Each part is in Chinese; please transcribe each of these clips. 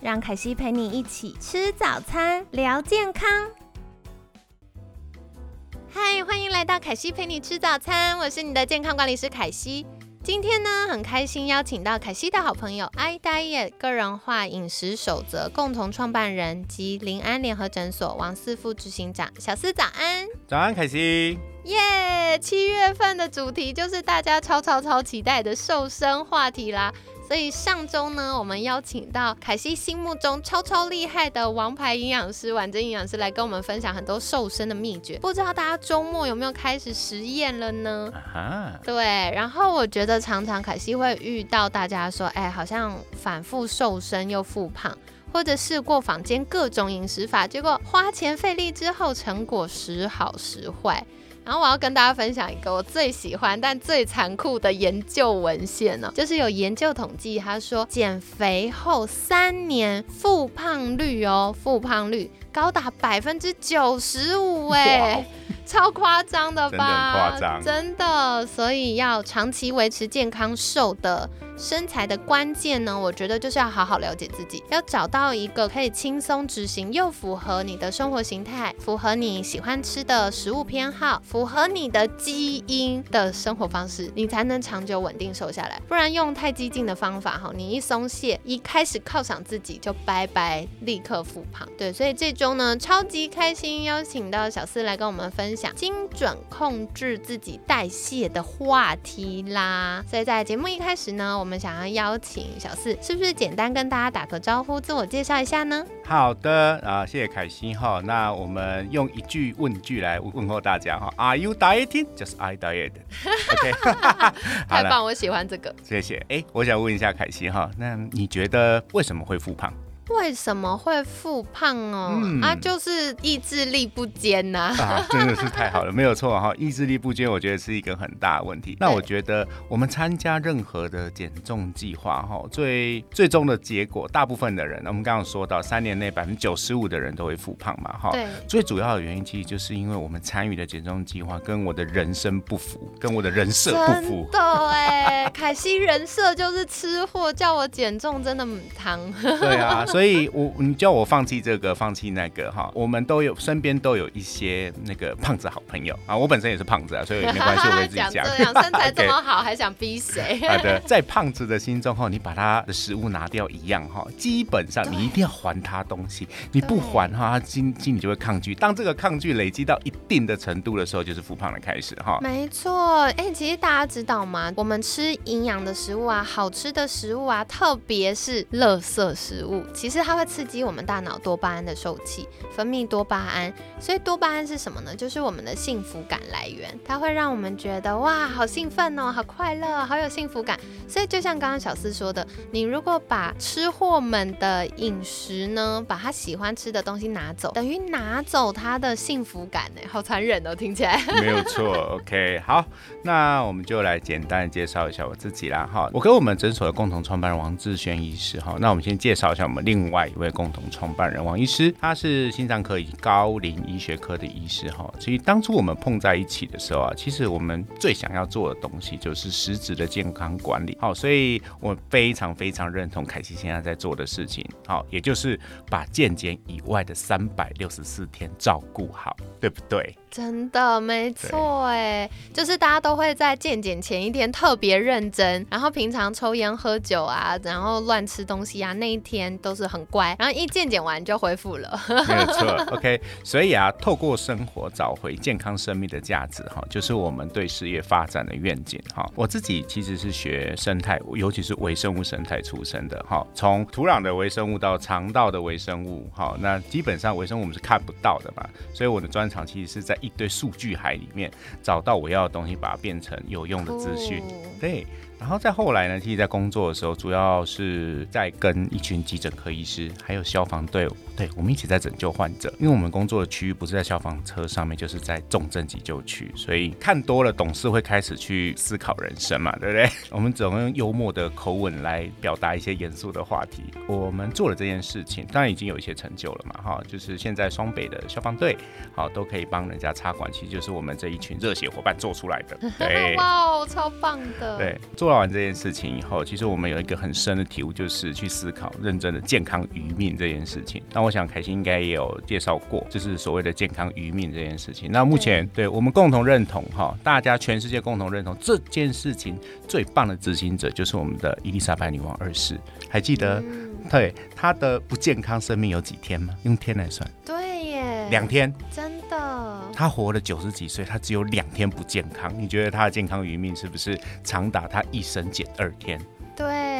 让凯西陪你一起吃早餐，聊健康。嗨，欢迎来到凯西陪你吃早餐，我是你的健康管理师凯西。今天呢，很开心邀请到凯西的好朋友 iDiet 个人化饮食守则共同创办人及临安联合诊所王四副执行长小四早安。早安，凯西。耶，七月份的主题就是大家超超超期待的瘦身话题啦。所以上周呢，我们邀请到凯西心目中超超厉害的王牌营养师婉珍营养师来跟我们分享很多瘦身的秘诀。不知道大家周末有没有开始实验了呢？对，然后我觉得常常凯西会遇到大家说，哎，好像反复瘦身又复胖，或者试过坊间各种饮食法，结果花钱费力之后，成果时好时坏。然后我要跟大家分享一个我最喜欢但最残酷的研究文献呢，就是有研究统计，他说减肥后三年复胖率哦，复胖率高达百分之九十五哎。超夸张的吧？真的夸张，真的。所以要长期维持健康瘦的身材的关键呢，我觉得就是要好好了解自己，要找到一个可以轻松执行又符合你的生活形态、符合你喜欢吃的食物偏好、符合你的基因的生活方式，你才能长久稳定瘦下来。不然用太激进的方法哈，你一松懈，一开始犒赏自己就拜拜，立刻复胖。对，所以这周呢，超级开心邀请到小四来跟我们分享。精准控制自己代谢的话题啦，所以在节目一开始呢，我们想要邀请小四，是不是简单跟大家打个招呼，自我介绍一下呢？好的啊，谢谢凯西哈。那我们用一句问句来问候大家哈：Are you dieting? Just I diet. OK，太棒，我喜欢这个。谢谢。哎，我想问一下凯西哈，那你觉得为什么会复胖？为什么会复胖哦？啊，就是意志力不坚呐！啊，真的是太好了，没有错哈。意志力不坚，我觉得是一个很大的问题。那我觉得我们参加任何的减重计划哈，最最终的结果，大部分的人，我们刚刚说到三年内百分之九十五的人都会复胖嘛哈。对。最主要的原因其实就是因为我们参与的减重计划跟我的人生不符，跟我的人设不符。对，凯西人设就是吃货，叫我减重真的很糖。对啊。所以，我你叫我放弃这个，放弃那个，哈，我们都有身边都有一些那个胖子好朋友啊。我本身也是胖子啊，所以没关系，我会自己讲。身材 这么好，还想逼谁？好的，在胖子的心中哈，你把他的食物拿掉一样哈，基本上你一定要还他东西，你不还哈，他心心里就会抗拒。当这个抗拒累积到一定的程度的时候，就是复胖的开始哈。没错，哎，其实大家知道吗？我们吃营养的食物啊，好吃的食物啊，特别是垃圾食物，其其实它会刺激我们大脑多巴胺的受气，分泌多巴胺。所以多巴胺是什么呢？就是我们的幸福感来源，它会让我们觉得哇，好兴奋哦，好快乐，好有幸福感。所以就像刚刚小四说的，你如果把吃货们的饮食呢，把他喜欢吃的东西拿走，等于拿走他的幸福感呢，好残忍哦，听起来。没有错，OK，好，那我们就来简单介绍一下我自己啦，哈，我跟我们诊所的共同创办人王志轩医师，哈，那我们先介绍一下我们另。另外一位共同创办人王医师，他是心脏科以及高龄医学科的医师哈。所以当初我们碰在一起的时候啊，其实我们最想要做的东西就是实质的健康管理。好，所以我非常非常认同凯西现在在做的事情。好，也就是把健检以外的三百六十四天照顾好，对不对？真的没错哎，就是大家都会在健检前一天特别认真，然后平常抽烟喝酒啊，然后乱吃东西啊，那一天都是很乖，然后一健检完就恢复了。没有错，OK。所以啊，透过生活找回健康生命的价值哈，就是我们对事业发展的愿景哈。我自己其实是学生态，尤其是微生物生态出身的哈，从土壤的微生物到肠道的微生物哈，那基本上微生物我们是看不到的嘛，所以我的专长其实是在。一堆数据海里面找到我要的东西，把它变成有用的资讯。对，然后再后来呢，其实在工作的时候，主要是在跟一群急诊科医师，还有消防队伍，对我们一起在拯救患者。因为我们工作的区域不是在消防车上面，就是在重症急救区，所以看多了，董事会开始去思考人生嘛，对不对？我们总用幽默的口吻来表达一些严肃的话题。我们做了这件事情，当然已经有一些成就了嘛，哈，就是现在双北的消防队，好都可以帮人家插管，其实就是我们这一群热血伙伴做出来的。对，哇哦，超棒的。对，做完这件事情以后，其实我们有一个很深的体悟，就是去思考认真的健康余命这件事情。那我想凯欣应该也有介绍过，就是所谓的健康余命这件事情。那目前对我们共同认同哈，大家全世界共同认同这件事情最棒的执行者就是我们的伊丽莎白女王二世。还记得，对她的不健康生命有几天吗？用天来算，对耶，两天，真的。她活了九十几岁，她只有两天不健康。你觉得她的健康余命是不是长达她一生减二天？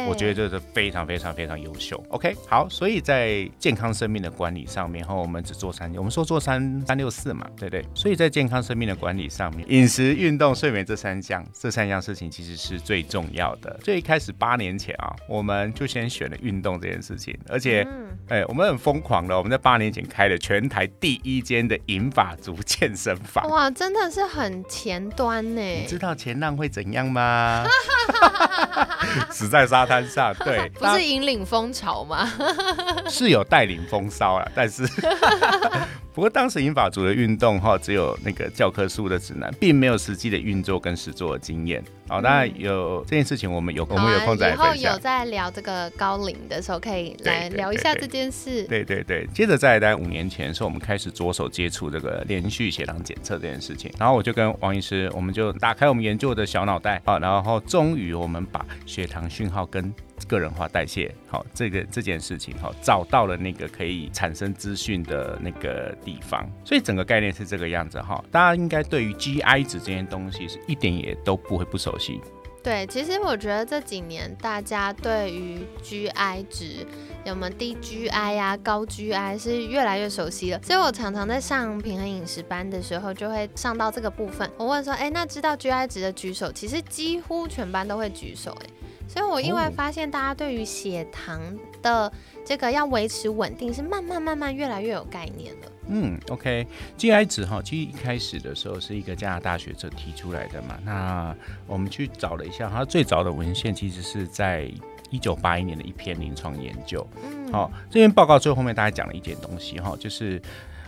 对，我觉得这是非常非常非常优秀。OK，好，所以在健康生命的管理上面，哈，我们只做三，我们说做三三六四嘛，对不对？所以在健康生命的管理上面，饮食、运动、睡眠这三项，这三样事情其实是最重要的。最一开始八年前啊，我们就先选了运动这件事情，而且，哎，我们很疯狂的，我们在八年前开了全台第一间的银发族健身房。哇，真的是很前端呢。你知道前浪会怎样吗？死在沙滩上，对，不是引领风潮吗？是有带领风骚了，但是。不过当时英法族的运动哈，只有那个教科书的指南，并没有实际的运作跟实作的经验。好，当然有这件事情，我们有我们有空再分享。以后有在聊这个高龄的时候，可以来聊一下这件事。对对对，接着在大概五年前，是我们开始着手接触这个连续血糖检测这件事情。然后我就跟王医师，我们就打开我们研究的小脑袋啊，然后终于我们把血糖讯号跟个人化代谢，好，这个这件事情，好，找到了那个可以产生资讯的那个地方，所以整个概念是这个样子，哈，大家应该对于 GI 值这件东西是一点也都不会不熟悉。对，其实我觉得这几年大家对于 GI 值，有没有低 GI 呀、高 GI 是越来越熟悉了，所以我常常在上平衡饮食班的时候，就会上到这个部分，我问说，哎，那知道 GI 值的举手，其实几乎全班都会举手，哎。所以我意外发现，大家对于血糖的这个要维持稳定，是慢慢慢慢越来越有概念了。嗯，OK，GI 值哈，其实一开始的时候是一个加拿大学者提出来的嘛。那我们去找了一下，他最早的文献其实是在一九八一年的一篇临床研究。嗯，好，这篇报告最后面大家讲了一件东西哈，就是。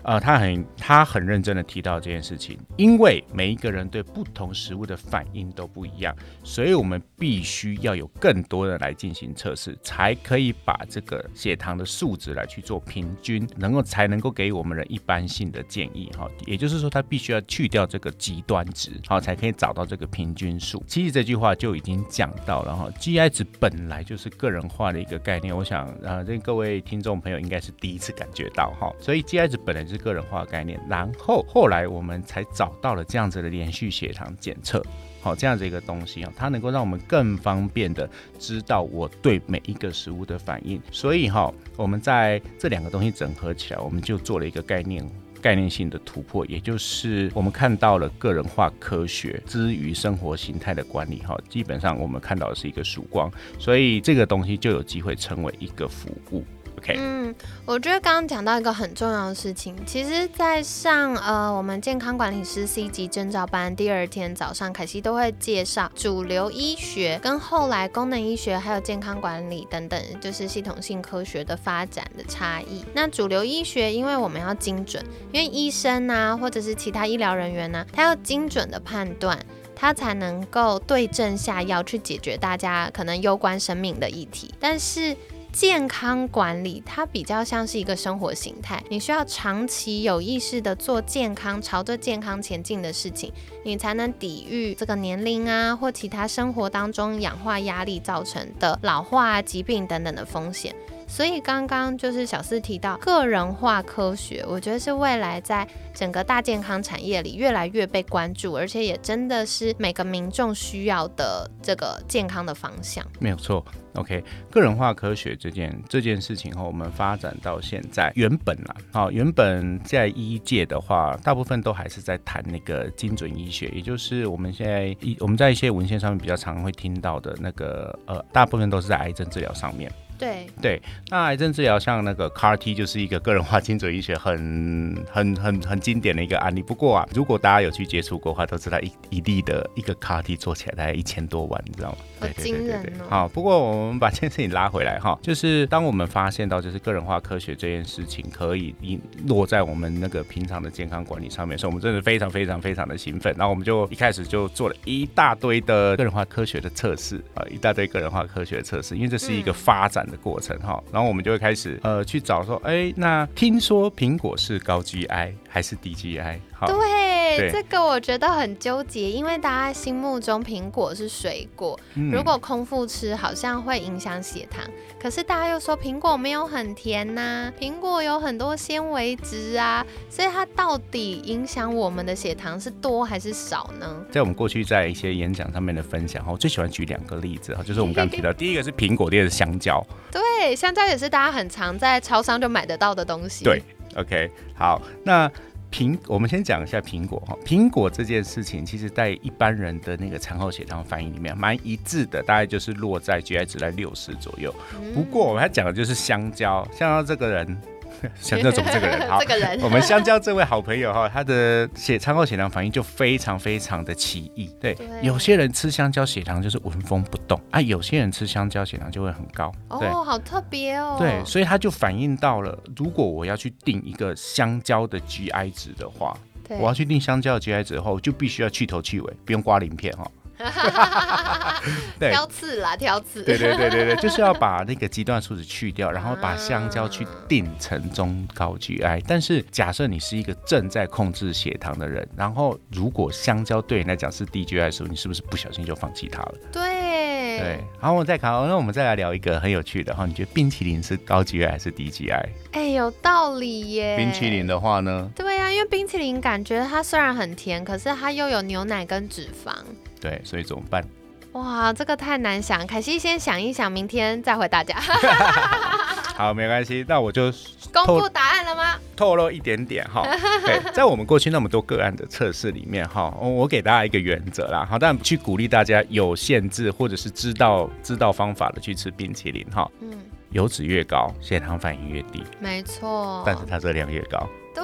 呃，他很他很认真的提到这件事情，因为每一个人对不同食物的反应都不一样，所以我们必须要有更多的来进行测试，才可以把这个血糖的数值来去做平均，能够才能够给我们人一般性的建议哈。也就是说，他必须要去掉这个极端值，好，才可以找到这个平均数。其实这句话就已经讲到了哈，GI 值本来就是个人化的一个概念，我想啊，这各位听众朋友应该是第一次感觉到哈，所以 GI 值本来。是个人化概念，然后后来我们才找到了这样子的连续血糖检测，好，这样子一个东西啊，它能够让我们更方便的知道我对每一个食物的反应。所以哈，我们在这两个东西整合起来，我们就做了一个概念概念性的突破，也就是我们看到了个人化科学之于生活形态的管理，哈，基本上我们看到的是一个曙光，所以这个东西就有机会成为一个服务。嗯，我觉得刚刚讲到一个很重要的事情，其实，在上呃我们健康管理师 C 级证照班第二天早上，凯西都会介绍主流医学跟后来功能医学还有健康管理等等，就是系统性科学的发展的差异。那主流医学，因为我们要精准，因为医生呐或者是其他医疗人员呢，他要精准的判断，他才能够对症下药去解决大家可能攸关生命的议题，但是。健康管理，它比较像是一个生活形态，你需要长期有意识的做健康、朝着健康前进的事情，你才能抵御这个年龄啊或其他生活当中氧化压力造成的老化、疾病等等的风险。所以刚刚就是小四提到个人化科学，我觉得是未来在整个大健康产业里越来越被关注，而且也真的是每个民众需要的这个健康的方向。没有错。OK，个人化科学这件这件事情哈，我们发展到现在，原本啦，好，原本在医界的话，大部分都还是在谈那个精准医学，也就是我们现在一我们在一些文献上面比较常会听到的那个呃，大部分都是在癌症治疗上面。对对，那癌症治疗像那个 CAR T 就是一个个人化精准医学很很很很经典的一个案例。不过啊，如果大家有去接触过的话，都知道一一粒的一个 CAR T 做起来大概一千多万，你知道吗？好惊人哦！好，不过我们把这件事情拉回来哈，就是当我们发现到就是个人化科学这件事情可以落在我们那个平常的健康管理上面，所以我们真的非常非常非常的兴奋。然后我们就一开始就做了一大堆的个人化科学的测试啊，一大堆个人化科学的测试，因为这是一个发展的过程哈。然后我们就会开始呃去找说，哎，那听说苹果是高 GI 还是低 GI？好，对，这个我觉得很纠结，因为大家心目中苹果是水果。如果空腹吃好像会影响血糖，可是大家又说苹果没有很甜呐，苹果有很多纤维质啊，所以它到底影响我们的血糖是多还是少呢？在我们过去在一些演讲上面的分享哈，我最喜欢举两个例子哈，就是我们刚刚提到，第一个是苹果，第二个是香蕉。对，香蕉也是大家很常在超商就买得到的东西。对，OK，好，那。苹，我们先讲一下苹果哈。苹果这件事情，其实在一般人的那个产后血糖反应里面蛮一致的，大概就是落在 GI 值在六十左右。不过我们要讲的就是香蕉，香蕉这个人。香蕉总这个人，好，这个人，我们香蕉这位好朋友哈，他的血餐后血糖反应就非常非常的奇异。对，有些人吃香蕉血糖就是纹风不动啊，有些人吃香蕉血糖就会很高。哦，好特别哦。对，所以他就反映到了，如果我要去定一个香蕉的 GI 值的话，我要去定香蕉的 GI 值后，就必须要去头去尾，不用刮鳞片哈。挑刺啦，挑刺。对对对对对，就是要把那个极端数值去掉，然后把香蕉去定成中高 GI。但是假设你是一个正在控制血糖的人，然后如果香蕉对你来讲是低 GI 的时候，你是不是不小心就放弃它了？对对。好，我再考，那我们再来聊一个很有趣的哈，你觉得冰淇淋是高 GI 还是低 GI？哎，有道理耶。冰淇淋的话呢？对呀，因为冰淇淋感觉它虽然很甜，可是它又有牛奶跟脂肪。对，所以怎么办？哇，这个太难想。凯西先想一想，明天再回大家。好，没关系，那我就公布答案了吗？透露一点点哈。对，在我们过去那么多个案的测试里面哈，我给大家一个原则啦，好，但去鼓励大家有限制或者是知道知道方法的去吃冰淇淋哈。嗯，油脂越高，血糖反应越低。没错。但是它热量越高。对。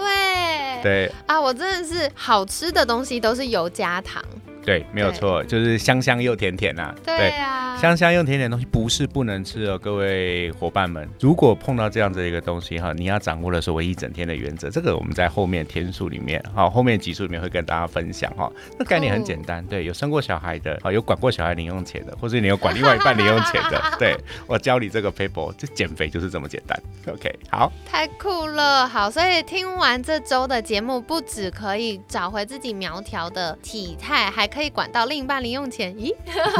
对。啊，我真的是好吃的东西都是油加糖。对，没有错，就是香香又甜甜呐。对啊，香香又甜甜的东西不是不能吃哦，各位伙伴们，如果碰到这样子一个东西哈，你要掌握的是唯一整天的原则。这个我们在后面天数里面，好，后面集数里面会跟大家分享哈。那概念很简单，对，有生过小孩的，好，有管过小孩零用钱的，或是你有管另外一半零用钱的，对我教你这个 paper，这减肥就是这么简单。OK，好，太酷了，好，所以听完这周的节目，不止可以找回自己苗条的体态，还。可以管到另一半零用钱？咦，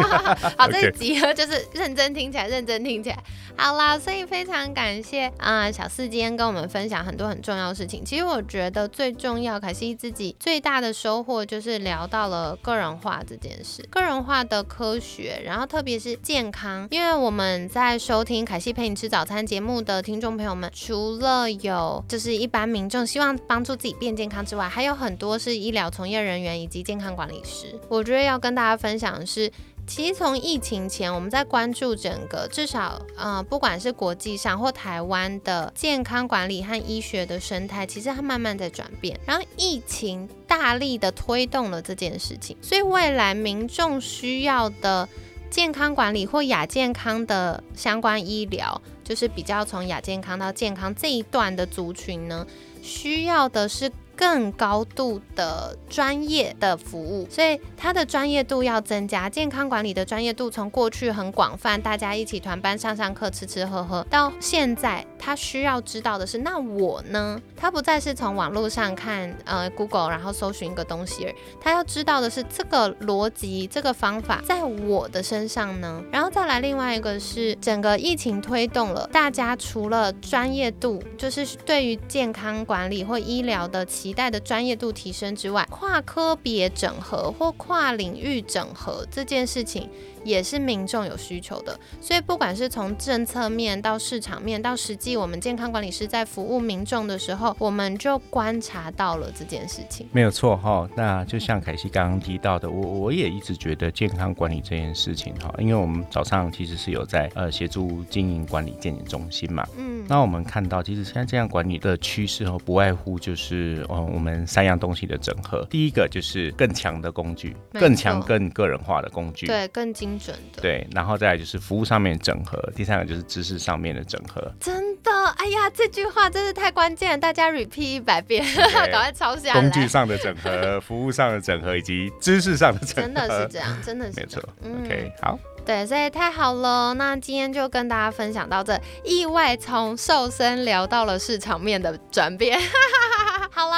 好，这一集就是认真听起来，认真听起来。好啦，所以非常感谢啊，小四今天跟我们分享很多很重要的事情。其实我觉得最重要，凯西自己最大的收获就是聊到了个人化这件事，个人化的科学，然后特别是健康。因为我们在收听凯西陪你吃早餐节目的听众朋友们，除了有就是一般民众希望帮助自己变健康之外，还有很多是医疗从业人员以及健康管理师。我觉得要跟大家分享的是。其实从疫情前，我们在关注整个至少，呃，不管是国际上或台湾的健康管理和医学的生态，其实它慢慢在转变。然后疫情大力的推动了这件事情，所以未来民众需要的健康管理或亚健康的相关医疗，就是比较从亚健康到健康这一段的族群呢，需要的是。更高度的专业的服务，所以它的专业度要增加。健康管理的专业度从过去很广泛，大家一起团班上上课、吃吃喝喝，到现在他需要知道的是，那我呢？他不再是从网络上看呃 Google，然后搜寻一个东西，他要知道的是这个逻辑、这个方法在我的身上呢。然后再来另外一个是整个疫情推动了大家除了专业度，就是对于健康管理或医疗的期待的专业度提升之外，跨科别整合或跨领域整合这件事情。也是民众有需求的，所以不管是从政策面到市场面到实际，我们健康管理师在服务民众的时候，我们就观察到了这件事情。没有错哈，那就像凯西刚刚提到的，我我也一直觉得健康管理这件事情哈，因为我们早上其实是有在呃协助经营管理健检中心嘛，嗯，那我们看到其实现在这样管理的趋势哦，不外乎就是呃我们三样东西的整合，第一个就是更强的工具，更强更个人化的工具，对，更精。准的对，然后再来就是服务上面整合，第三个就是知识上面的整合。真的，哎呀，这句话真是太关键了，大家 repeat 一百遍，赶快抄下来。工具上的整合，服务上的整合，以及知识上的整合，真的是这样，真的是没错。OK，好。对，所以太好了。那今天就跟大家分享到这，意外从瘦身聊到了市场面的转变。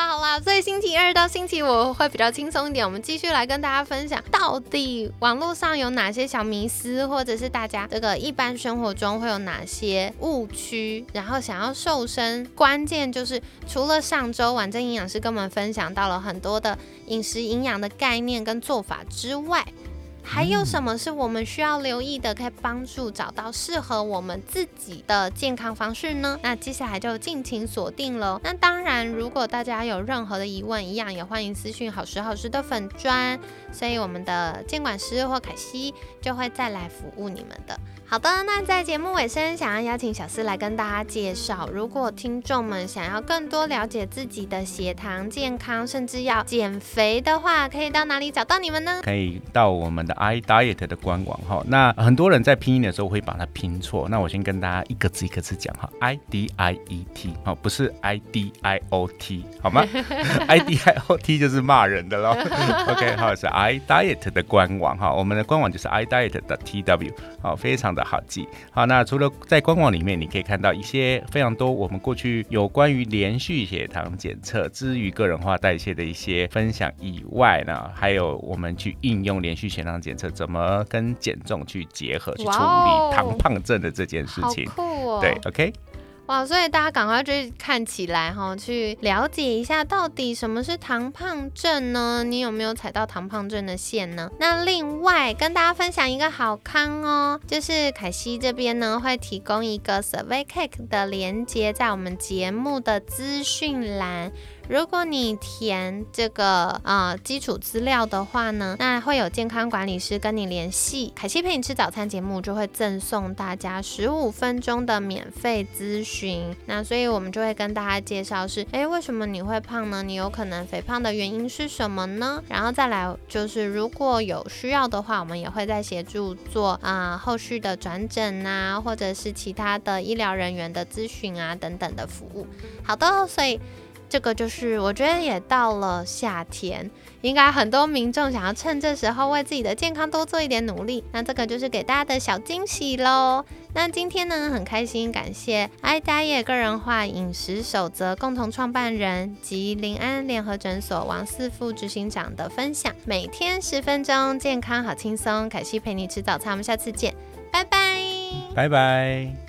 好啦，所以星期二到星期五会比较轻松一点。我们继续来跟大家分享，到底网络上有哪些小迷思，或者是大家这个一般生活中会有哪些误区。然后想要瘦身，关键就是除了上周晚正营养师跟我们分享到了很多的饮食营养的概念跟做法之外。还有什么是我们需要留意的，可以帮助找到适合我们自己的健康方式呢？那接下来就尽情锁定了。那当然，如果大家有任何的疑问，一样也欢迎私讯好时好时的粉砖，所以我们的监管师或凯西就会再来服务你们的。好的，那在节目尾声，想要邀请小思来跟大家介绍，如果听众们想要更多了解自己的血糖健康，甚至要减肥的话，可以到哪里找到你们呢？可以到我们的 i diet 的官网哈。那很多人在拼音的时候会把它拼错，那我先跟大家一个字一个字讲哈，i d i e t 好，不是 i d i o t 好吗？i d i o t 就是骂人的喽。OK，好是 i diet 的官网哈，我们的官网就是 i diet 的 t w 好，非常的。好记好，那除了在官网里面，你可以看到一些非常多我们过去有关于连续血糖检测之于个人化代谢的一些分享以外呢，还有我们去应用连续血糖检测怎么跟减重去结合，去处理糖胖症的这件事情。哦！对，OK。哇，所以大家赶快去看起来哈，去了解一下到底什么是糖胖症呢？你有没有踩到糖胖症的线呢？那另外跟大家分享一个好康哦，就是凯西这边呢会提供一个 Survey Cake 的连接在我们节目的资讯栏。如果你填这个呃基础资料的话呢，那会有健康管理师跟你联系。凯西陪你吃早餐节目就会赠送大家十五分钟的免费咨询。那所以我们就会跟大家介绍是，哎，为什么你会胖呢？你有可能肥胖的原因是什么呢？然后再来就是如果有需要的话，我们也会在协助做啊后续的转诊啊，或者是其他的医疗人员的咨询啊等等的服务。好的，所以。这个就是我觉得也到了夏天，应该很多民众想要趁这时候为自己的健康多做一点努力。那这个就是给大家的小惊喜喽。那今天呢，很开心，感谢爱家业个人化饮食守则共同创办人及临安联合诊所王四副执行长的分享。每天十分钟，健康好轻松。凯西陪你吃早餐，我们下次见，拜拜，拜拜。